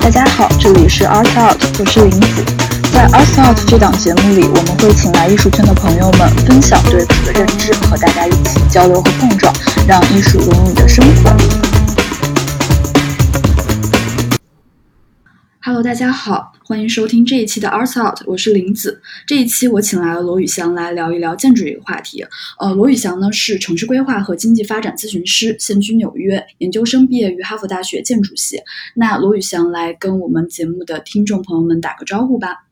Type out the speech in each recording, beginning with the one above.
大家好，这里是 Art Out，我是林子。在 Art Out 这档节目里，我们会请来艺术圈的朋友们分享对此的认知，和大家一起交流和碰撞，让艺术融入你的生活。Hello，大家好，欢迎收听这一期的 Arts Out，我是林子。这一期我请来了罗宇翔来聊一聊建筑这个话题。呃，罗宇翔呢是城市规划和经济发展咨询师，现居纽约，研究生毕业于哈佛大学建筑系。那罗宇翔来跟我们节目的听众朋友们打个招呼吧。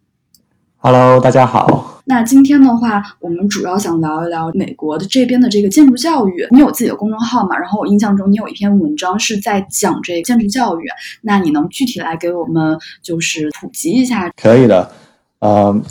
Hello，大家好。那今天的话，我们主要想聊一聊美国的这边的这个建筑教育。你有自己的公众号嘛？然后我印象中你有一篇文章是在讲这个建筑教育。那你能具体来给我们就是普及一下？可以的。嗯，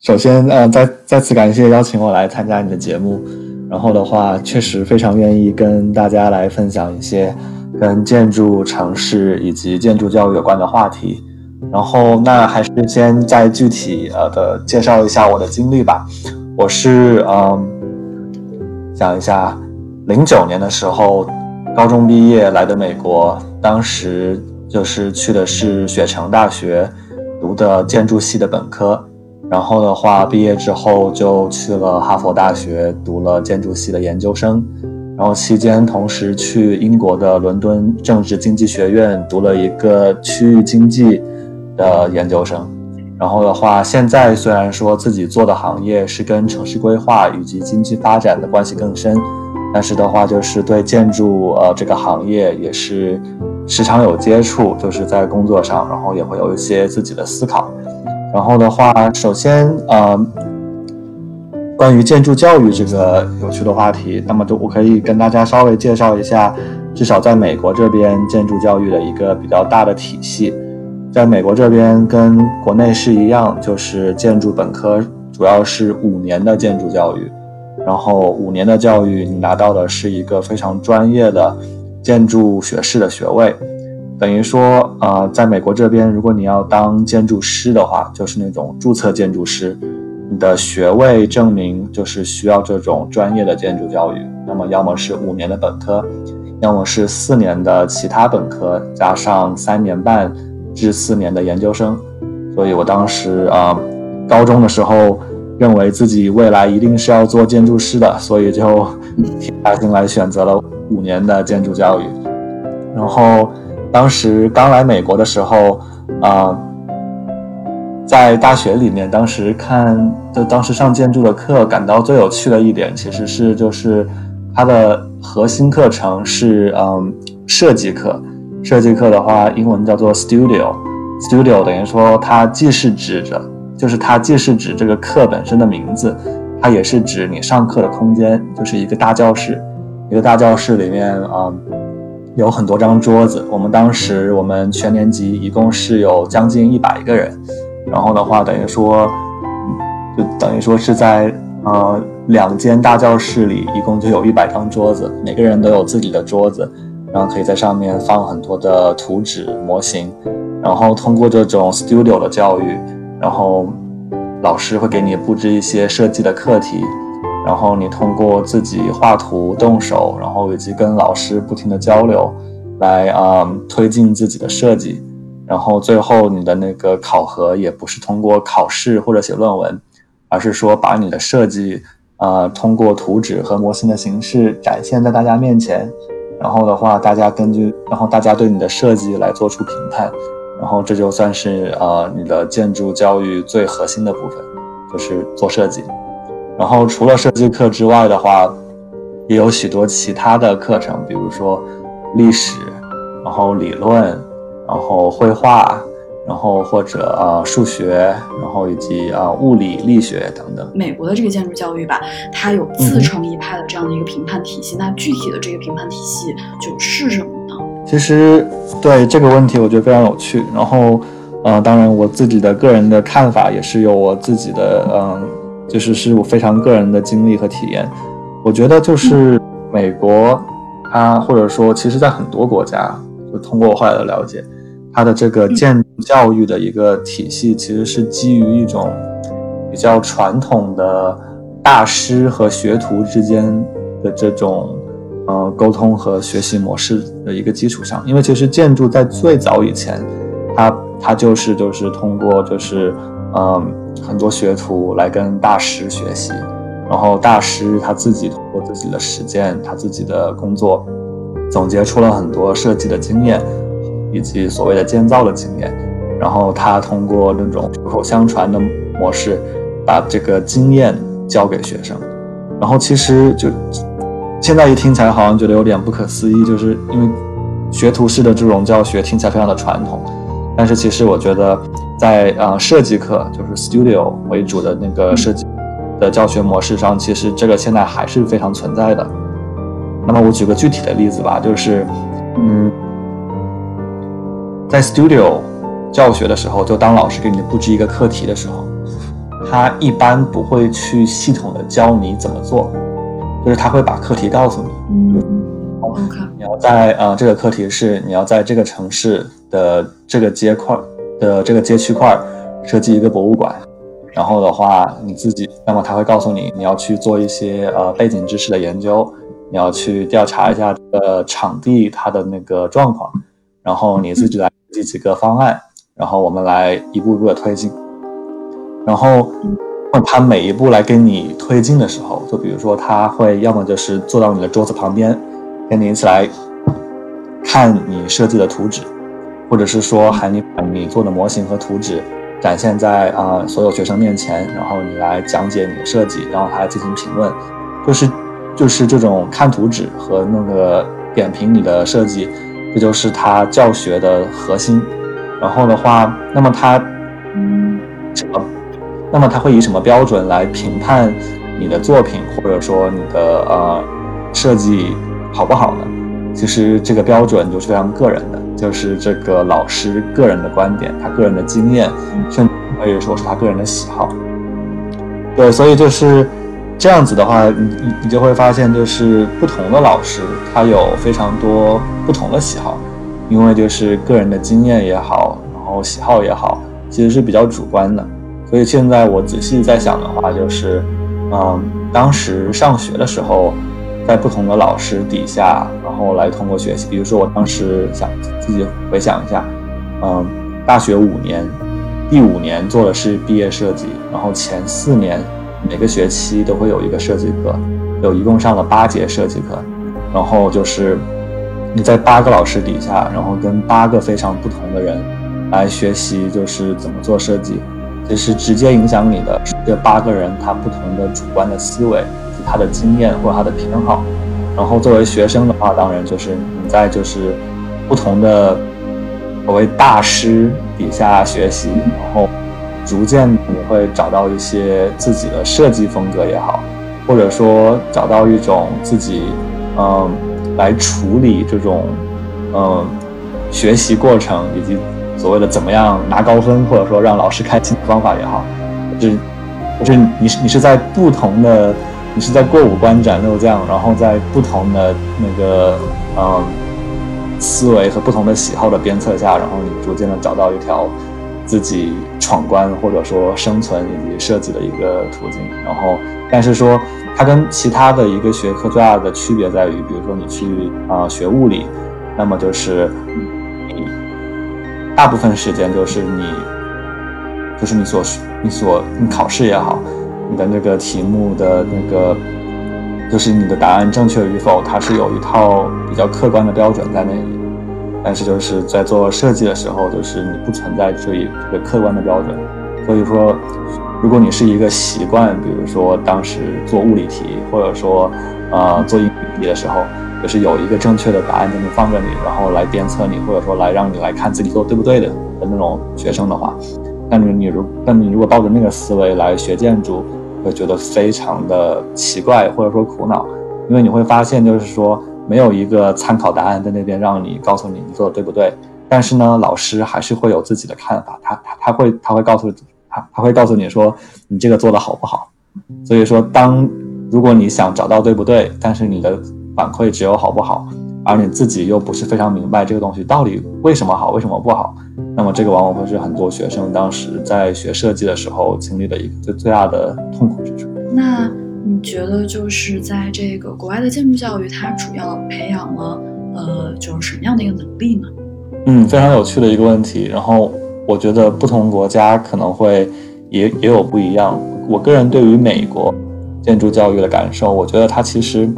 首先，呃，再再次感谢邀请我来参加你的节目。然后的话，确实非常愿意跟大家来分享一些跟建筑、城市以及建筑教育有关的话题。然后，那还是先再具体呃的介绍一下我的经历吧。我是嗯，想一下，零九年的时候，高中毕业来的美国，当时就是去的是雪城大学读的建筑系的本科。然后的话，毕业之后就去了哈佛大学读了建筑系的研究生。然后期间同时去英国的伦敦政治经济学院读了一个区域经济。的研究生，然后的话，现在虽然说自己做的行业是跟城市规划以及经济发展的关系更深，但是的话，就是对建筑呃这个行业也是时常有接触，就是在工作上，然后也会有一些自己的思考。然后的话，首先呃，关于建筑教育这个有趣的话题，那么就我可以跟大家稍微介绍一下，至少在美国这边建筑教育的一个比较大的体系。在美国这边跟国内是一样，就是建筑本科主要是五年的建筑教育，然后五年的教育你拿到的是一个非常专业的建筑学士的学位，等于说，呃，在美国这边，如果你要当建筑师的话，就是那种注册建筑师，你的学位证明就是需要这种专业的建筑教育，那么要么是五年的本科，要么是四年的其他本科加上三年半。至四年的研究生，所以我当时啊，高中的时候认为自己未来一定是要做建筑师的，所以就铁下心来选择了五年的建筑教育。然后当时刚来美国的时候啊，在大学里面，当时看就当时上建筑的课，感到最有趣的一点其实是就是它的核心课程是嗯设计课。设计课的话，英文叫做 studio，studio 等于说它既是指着，就是它既是指这个课本身的名字，它也是指你上课的空间，就是一个大教室。一个大教室里面啊，有很多张桌子。我们当时我们全年级一共是有将近一百个人，然后的话等于说，就等于说是在呃两间大教室里，一共就有一百张桌子，每个人都有自己的桌子。然后可以在上面放很多的图纸模型，然后通过这种 studio 的教育，然后老师会给你布置一些设计的课题，然后你通过自己画图、动手，然后以及跟老师不停的交流，来啊推进自己的设计，然后最后你的那个考核也不是通过考试或者写论文，而是说把你的设计啊通过图纸和模型的形式展现在大家面前。然后的话，大家根据，然后大家对你的设计来做出评判，然后这就算是呃你的建筑教育最核心的部分，就是做设计。然后除了设计课之外的话，也有许多其他的课程，比如说历史，然后理论，然后绘画。然后或者啊数学，然后以及啊物理、力学等等。美国的这个建筑教育吧，它有自成一派的这样的一个评判体系。那具体的这个评判体系就是什么呢？其实对这个问题，我觉得非常有趣。然后，呃，当然我自己的个人的看法也是有我自己的，嗯，就是是我非常个人的经历和体验。我觉得就是美国，它或者说其实在很多国家，就通过我后来的了解。它的这个建教育的一个体系，其实是基于一种比较传统的大师和学徒之间的这种呃沟通和学习模式的一个基础上。因为其实建筑在最早以前，它它就是就是通过就是嗯很多学徒来跟大师学习，然后大师他自己通过自己的实践，他自己的工作，总结出了很多设计的经验，以及所谓的建造的经验，然后他通过那种口口相传的模式，把这个经验教给学生。然后其实就现在一听起来好像觉得有点不可思议，就是因为学徒式的这种教学听起来非常的传统，但是其实我觉得在呃设计课就是 studio 为主的那个设计的教学模式上，其实这个现在还是非常存在的。那么我举个具体的例子吧，就是嗯，在 studio 教学的时候，就当老师给你布置一个课题的时候。他一般不会去系统的教你怎么做，就是他会把课题告诉你。嗯，OK。你要在呃这个课题是你要在这个城市的这个街块的这个街区块设计一个博物馆，然后的话你自己，那么他会告诉你你要去做一些呃背景知识的研究，你要去调查一下呃场地它的那个状况，然后你自己来设计几个方案，然后我们来一步一步的推进。然后，他每一步来跟你推进的时候，就比如说他会要么就是坐到你的桌子旁边，跟你一起来看你设计的图纸，或者是说喊你把你做的模型和图纸展现在啊所有学生面前，然后你来讲解你的设计，然后他来进行评论，就是就是这种看图纸和那个点评你的设计，这就是他教学的核心。然后的话，那么他嗯什么？那么他会以什么标准来评判你的作品，或者说你的呃设计好不好呢？其实这个标准就是非常个人的，就是这个老师个人的观点，他个人的经验，甚至可以说是他个人的喜好。对，所以就是这样子的话，你你你就会发现，就是不同的老师他有非常多不同的喜好，因为就是个人的经验也好，然后喜好也好，其实是比较主观的。所以现在我仔细在想的话，就是，嗯，当时上学的时候，在不同的老师底下，然后来通过学习。比如说，我当时想自己回想一下，嗯，大学五年，第五年做的是毕业设计，然后前四年每个学期都会有一个设计课，有一共上了八节设计课，然后就是你在八个老师底下，然后跟八个非常不同的人来学习，就是怎么做设计。其实直接影响你的这八个人，他不同的主观的思维，他的经验或他的偏好。然后作为学生的话，当然就是你在就是不同的所谓大师底下学习，然后逐渐你会找到一些自己的设计风格也好，或者说找到一种自己嗯来处理这种嗯学习过程以及。所谓的怎么样拿高分，或者说让老师开心的方法也好，就是，就是你是你是在不同的，你是在过五关斩六将，然后在不同的那个嗯思维和不同的喜好的鞭策下，然后你逐渐的找到一条自己闯关或者说生存以及设计的一个途径。然后，但是说它跟其他的一个学科最大的区别在于，比如说你去啊学物理，那么就是。大部分时间就是你，就是你所你所你考试也好，你的那个题目的那个，就是你的答案正确与否，它是有一套比较客观的标准在那里。但是就是在做设计的时候，就是你不存在这一这个客观的标准。所以说，如果你是一个习惯，比如说当时做物理题，或者说呃做英语题的时候。就是有一个正确的答案在那放着你，然后来鞭策你，或者说来让你来看自己做对不对的的那种学生的话，那你你如那你如果抱着那个思维来学建筑，会觉得非常的奇怪或者说苦恼，因为你会发现就是说没有一个参考答案在那边让你告诉你你做的对不对，但是呢，老师还是会有自己的看法，他他他会他会告诉他他会告诉你说你这个做的好不好，所以说当如果你想找到对不对，但是你的。反馈只有好不好，而你自己又不是非常明白这个东西到底为什么好，为什么不好，那么这个往往会是很多学生当时在学设计的时候经历的一个最最大的痛苦之处。那你觉得就是在这个国外的建筑教育，它主要培养了呃，就是什么样的一个能力呢？嗯，非常有趣的一个问题。然后我觉得不同国家可能会也也有不一样。我个人对于美国建筑教育的感受，我觉得它其实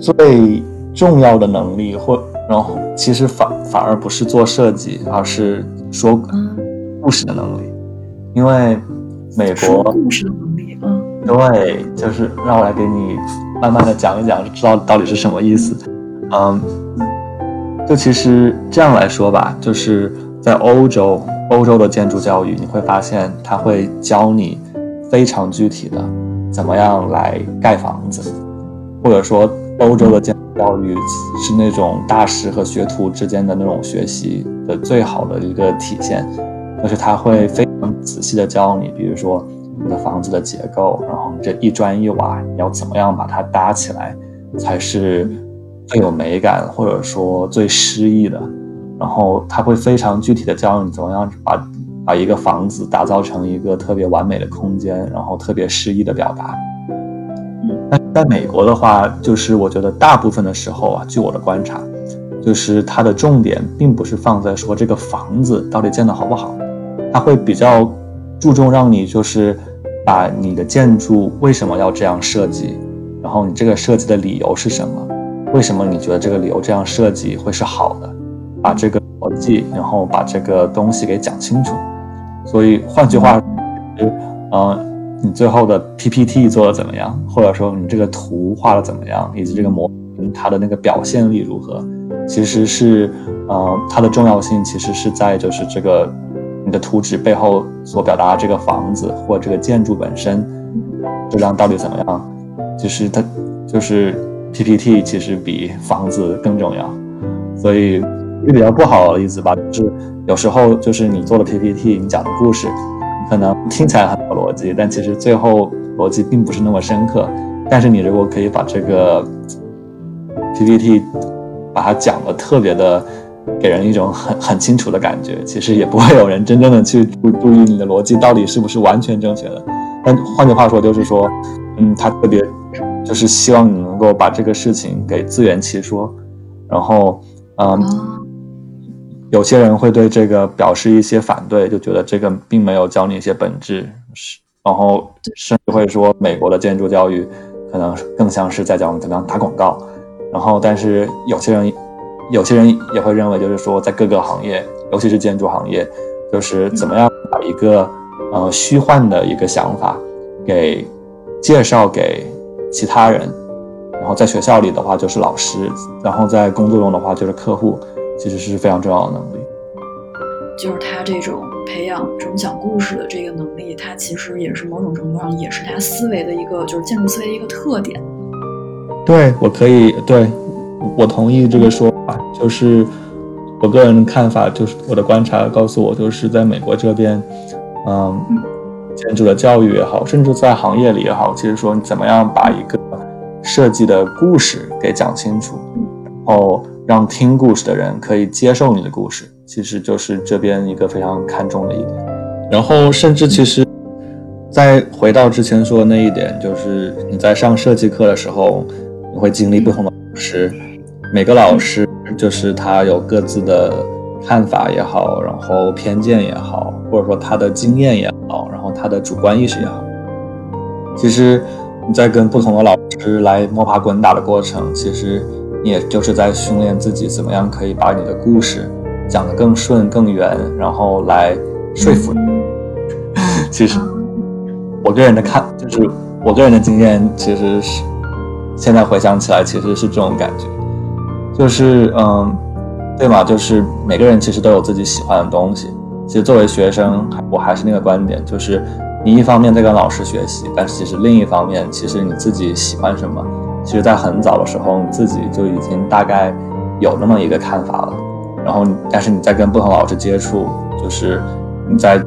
最重要的能力，或然后其实反反而不是做设计，而是说故事的能力。因为美国故事的能力，嗯，对，就是让我来给你慢慢的讲一讲，知道到底是什么意思。嗯，就其实这样来说吧，就是在欧洲，欧洲的建筑教育，你会发现他会教你非常具体的怎么样来盖房子，或者说欧洲的建筑教育是那种大师和学徒之间的那种学习的最好的一个体现，就是他会非常仔细的教你，比如说你的房子的结构，然后这一砖一瓦你要怎么样把它搭起来，才是。最有美感，或者说最诗意的，然后他会非常具体的教你怎么样把把一个房子打造成一个特别完美的空间，然后特别诗意的表达。那在美国的话，就是我觉得大部分的时候啊，据我的观察，就是它的重点并不是放在说这个房子到底建的好不好，它会比较注重让你就是把你的建筑为什么要这样设计，然后你这个设计的理由是什么。为什么你觉得这个理由这样设计会是好的？把这个逻辑，然后把这个东西给讲清楚。所以换句话，嗯，你最后的 PPT 做的怎么样？或者说你这个图画的怎么样？以及这个模型它的那个表现力如何？其实是，嗯，它的重要性其实是在就是这个你的图纸背后所表达这个房子或这个建筑本身质量到底怎么样？就是它就是。PPT 其实比房子更重要，所以一比较不好的例子吧，就是有时候就是你做了 PPT，你讲的故事，可能听起来很有逻辑，但其实最后逻辑并不是那么深刻。但是你如果可以把这个 PPT 把它讲的特别的，给人一种很很清楚的感觉，其实也不会有人真正的去注注意你的逻辑到底是不是完全正确的。但换句话说，就是说，嗯，他特别。就是希望你能够把这个事情给自圆其说，然后，嗯，有些人会对这个表示一些反对，就觉得这个并没有教你一些本质，是，然后甚至会说美国的建筑教育可能更像是在教你怎么样打广告，然后，但是有些人，有些人也会认为，就是说在各个行业，尤其是建筑行业，就是怎么样把一个呃虚幻的一个想法给介绍给。其他人，然后在学校里的话就是老师，然后在工作中的话就是客户，其实是非常重要的能力。就是他这种培养这种讲故事的这个能力，他其实也是某种程度上也是他思维的一个，就是建筑思维的一个特点。对我可以，对我同意这个说法。就是我个人看法，就是我的观察告诉我，就是在美国这边，嗯。建筑的教育也好，甚至在行业里也好，其实说你怎么样把一个设计的故事给讲清楚，然后让听故事的人可以接受你的故事，其实就是这边一个非常看重的一点。然后，甚至其实，再回到之前说的那一点，就是你在上设计课的时候，你会经历不同的老师，每个老师就是他有各自的看法也好，然后偏见也好，或者说他的经验也好，然后。他的主观意识也好，其实你在跟不同的老师来摸爬滚打的过程，其实你也就是在训练自己怎么样可以把你的故事讲得更顺、更圆，然后来说服。其实我个人的看，就是我个人的经验，其实是现在回想起来，其实是这种感觉，就是嗯，对嘛，就是每个人其实都有自己喜欢的东西。其实作为学生，我还是那个观点，就是你一方面在跟老师学习，但是其实另一方面，其实你自己喜欢什么，其实在很早的时候，你自己就已经大概有那么一个看法了。然后，但是你在跟不同老师接触，就是你在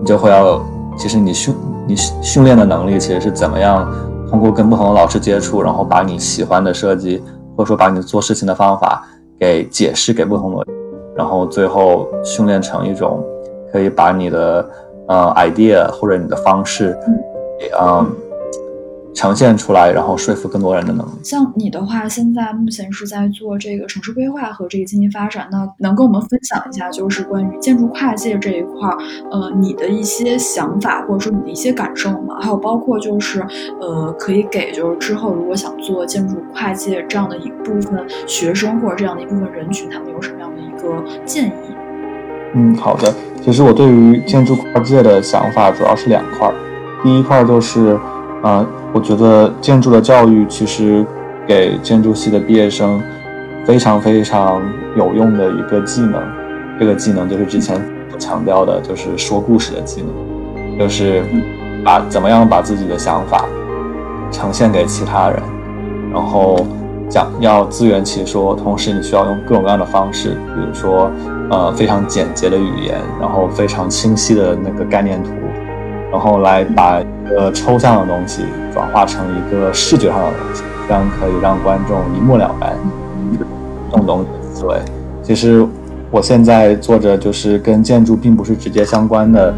你就会要，其实你训你训练的能力，其实是怎么样通过跟不同的老师接触，然后把你喜欢的设计，或者说把你做事情的方法给解释给不同的。然后最后训练成一种可以把你的呃 idea 或者你的方式，嗯，呈现出来，然后说服更多人的能力。像你的话，现在目前是在做这个城市规划和这个经济发展，那能跟我们分享一下，就是关于建筑跨界这一块儿，呃，你的一些想法或者说你的一些感受吗？还有包括就是，呃，可以给就是之后如果想做建筑跨界这样的一部分学生或者这样的一部分人群，他们有什么样的一个建议？嗯，好的。其实我对于建筑跨界的想法主要是两块儿，第一块就是，呃，我觉得建筑的教育其实给建筑系的毕业生非常非常有用的一个技能，这个技能就是之前强调的，就是说故事的技能，就是把怎么样把自己的想法呈现给其他人，然后讲要自圆其说，同时你需要用各种各样的方式，比如说呃非常简洁的语言，然后非常清晰的那个概念图。然后来把一个抽象的东西转化成一个视觉上的东西，这样可以让观众一目了然，动动思维。其实我现在做着就是跟建筑并不是直接相关的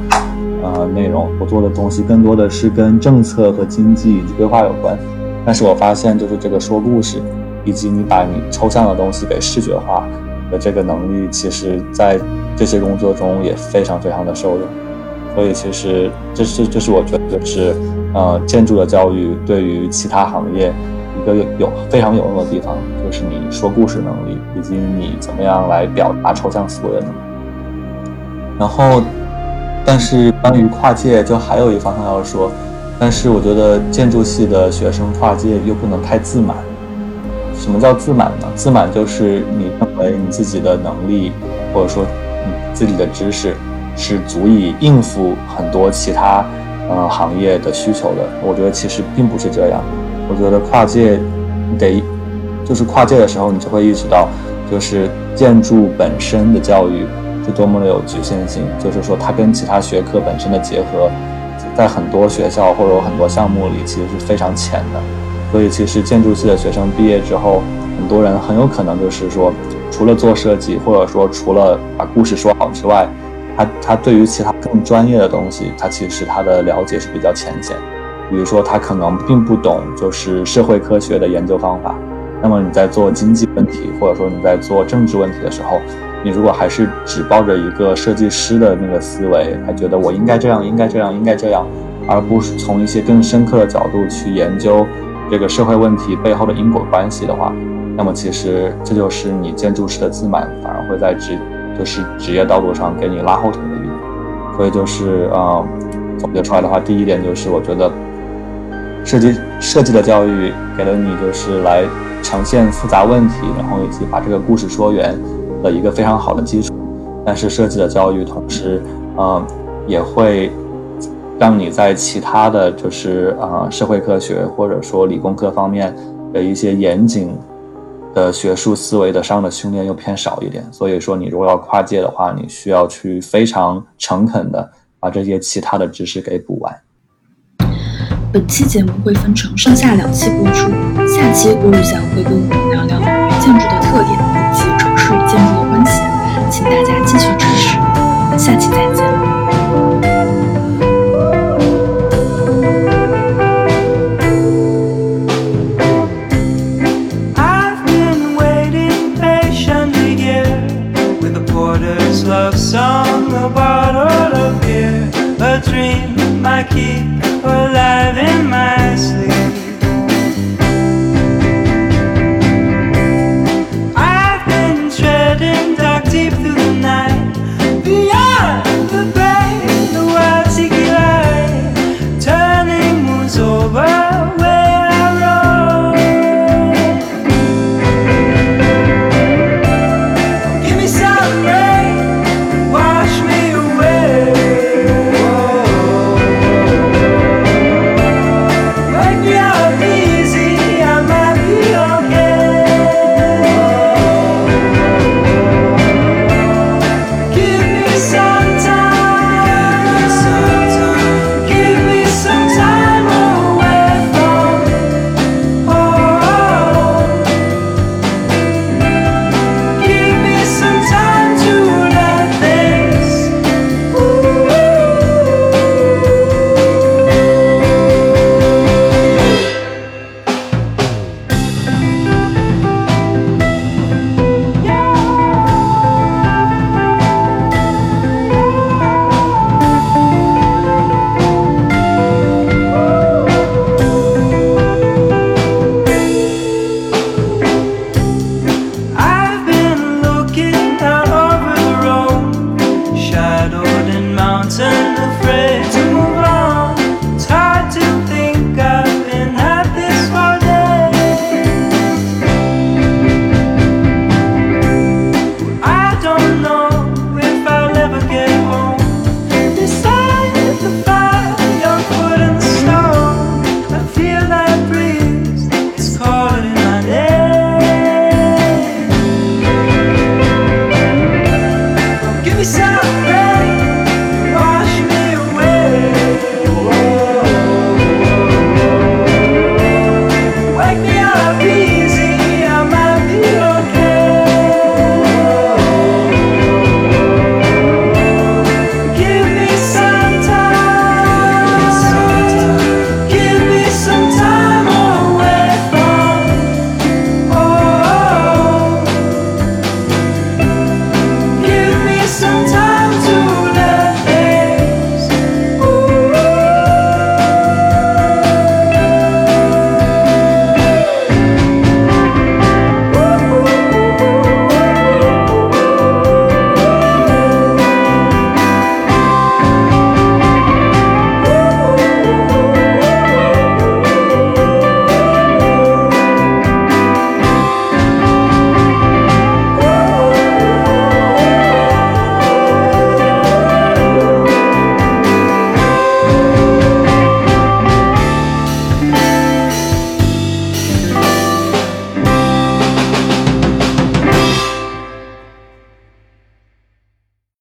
呃内容，我做的东西更多的是跟政策和经济以及规划有关。但是我发现就是这个说故事，以及你把你抽象的东西给视觉化的这个能力，其实在这些工作中也非常非常的受用。所以其实这是这是我觉得是，呃，建筑的教育对于其他行业一个有有非常有用的地方，就是你说故事能力以及你怎么样来表达抽象思维的能力。然后，但是关于跨界，就还有一方向要说，但是我觉得建筑系的学生跨界又不能太自满。什么叫自满呢？自满就是你认为你自己的能力或者说你自己的知识。是足以应付很多其他呃行业的需求的。我觉得其实并不是这样。我觉得跨界得就是跨界的时候，你就会意识到，就是建筑本身的教育是多么的有局限性。就是说，它跟其他学科本身的结合，在很多学校或者很多项目里其实是非常浅的。所以，其实建筑系的学生毕业之后，很多人很有可能就是说，除了做设计，或者说除了把故事说好之外，他他对于其他更专业的东西，他其实他的了解是比较浅显。比如说，他可能并不懂就是社会科学的研究方法。那么你在做经济问题，或者说你在做政治问题的时候，你如果还是只抱着一个设计师的那个思维，还觉得我应该这样，应该这样，应该这样，而不是从一些更深刻的角度去研究这个社会问题背后的因果关系的话，那么其实这就是你建筑师的自满，反而会在职。就是职业道路上给你拉后腿的一点，所以就是呃，总结出来的话，第一点就是我觉得设计设计的教育给了你就是来呈现复杂问题，然后以及把这个故事说圆的一个非常好的基础。但是设计的教育同时，呃，也会让你在其他的就是呃社会科学或者说理工科方面的一些严谨。的学术思维的上的训练又偏少一点，所以说你如果要跨界的话，你需要去非常诚恳的把这些其他的知识给补完。本期节目会分成上下两期播出，下期郭宇翔会跟我们聊聊建筑的特点以及城市与建筑的关系，请大家继续支持，下期再见。